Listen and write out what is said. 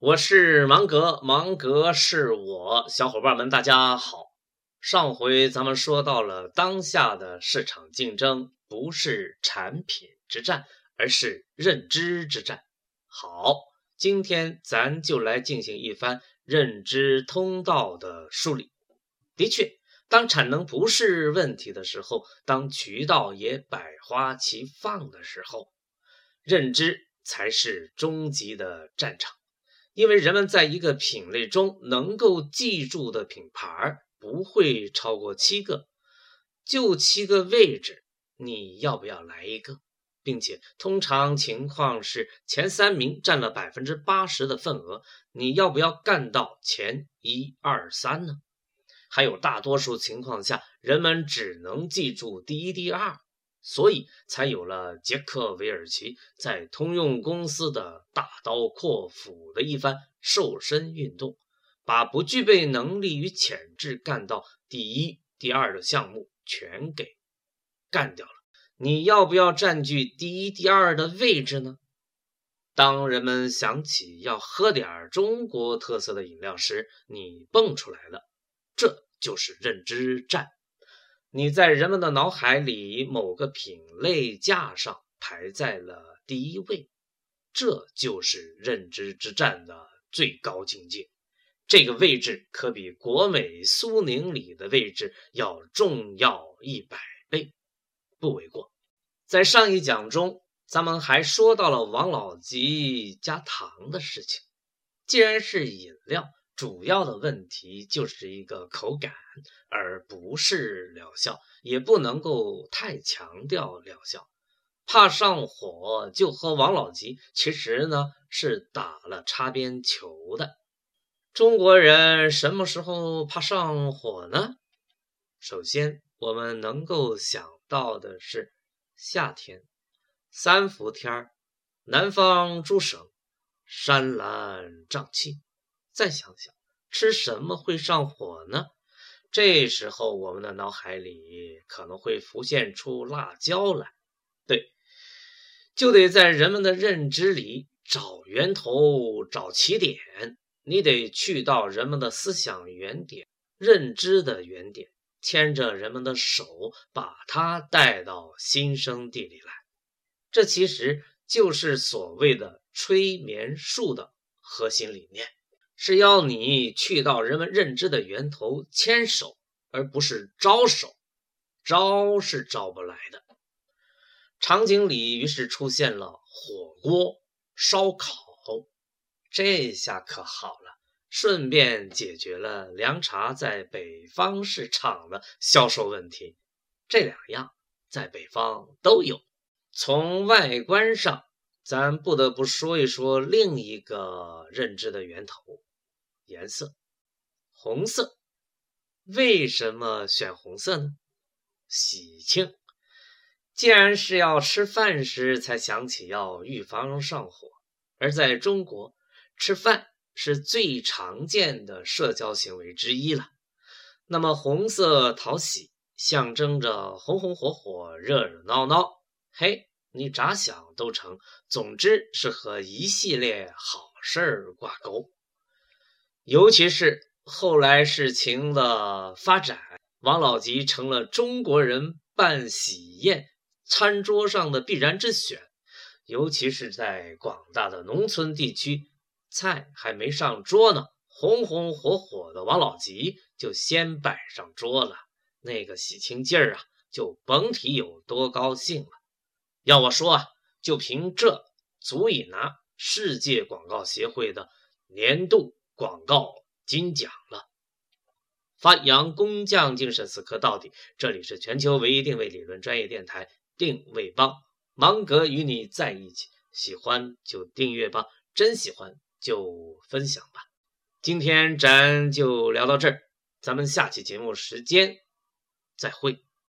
我是芒格，芒格是我，小伙伴们大家好。上回咱们说到了当下的市场竞争不是产品之战，而是认知之战。好，今天咱就来进行一番认知通道的梳理。的确，当产能不是问题的时候，当渠道也百花齐放的时候，认知才是终极的战场。因为人们在一个品类中能够记住的品牌不会超过七个，就七个位置，你要不要来一个？并且通常情况是前三名占了百分之八十的份额，你要不要干到前一二三呢？还有大多数情况下，人们只能记住第一、第二。所以才有了杰克韦尔奇在通用公司的大刀阔斧的一番瘦身运动，把不具备能力与潜质干到第一、第二的项目全给干掉了。你要不要占据第一、第二的位置呢？当人们想起要喝点中国特色的饮料时，你蹦出来了，这就是认知战。你在人们的脑海里某个品类架上排在了第一位，这就是认知之战的最高境界。这个位置可比国美苏宁里的位置要重要一百倍，不为过。在上一讲中，咱们还说到了王老吉加糖的事情。既然是饮料。主要的问题就是一个口感，而不是疗效，也不能够太强调疗效。怕上火就喝王老吉，其实呢是打了擦边球的。中国人什么时候怕上火呢？首先，我们能够想到的是夏天，三伏天儿，南方诸省山岚瘴气。再想想，吃什么会上火呢？这时候，我们的脑海里可能会浮现出辣椒来。对，就得在人们的认知里找源头、找起点。你得去到人们的思想原点、认知的原点，牵着人们的手，把它带到新生地里来。这其实就是所谓的催眠术的核心理念。是要你去到人们认知的源头牵手，而不是招手，招是招不来的。场景里于是出现了火锅、烧烤，这下可好了，顺便解决了凉茶在北方市场的销售问题。这两样在北方都有。从外观上，咱不得不说一说另一个认知的源头。颜色，红色，为什么选红色呢？喜庆。既然是要吃饭时才想起要预防上火，而在中国吃饭是最常见的社交行为之一了，那么红色讨喜，象征着红红火火、热热闹闹。嘿，你咋想都成。总之是和一系列好事儿挂钩。尤其是后来事情的发展，王老吉成了中国人办喜宴餐桌上的必然之选。尤其是在广大的农村地区，菜还没上桌呢，红红火火的王老吉就先摆上桌了，那个喜庆劲儿啊，就甭提有多高兴了。要我说啊，就凭这，足以拿世界广告协会的年度。广告金奖了，发扬工匠精神，死磕到底。这里是全球唯一定位理论专业电台定位帮，芒格与你在一起。喜欢就订阅吧，真喜欢就分享吧。今天咱就聊到这儿，咱们下期节目时间再会。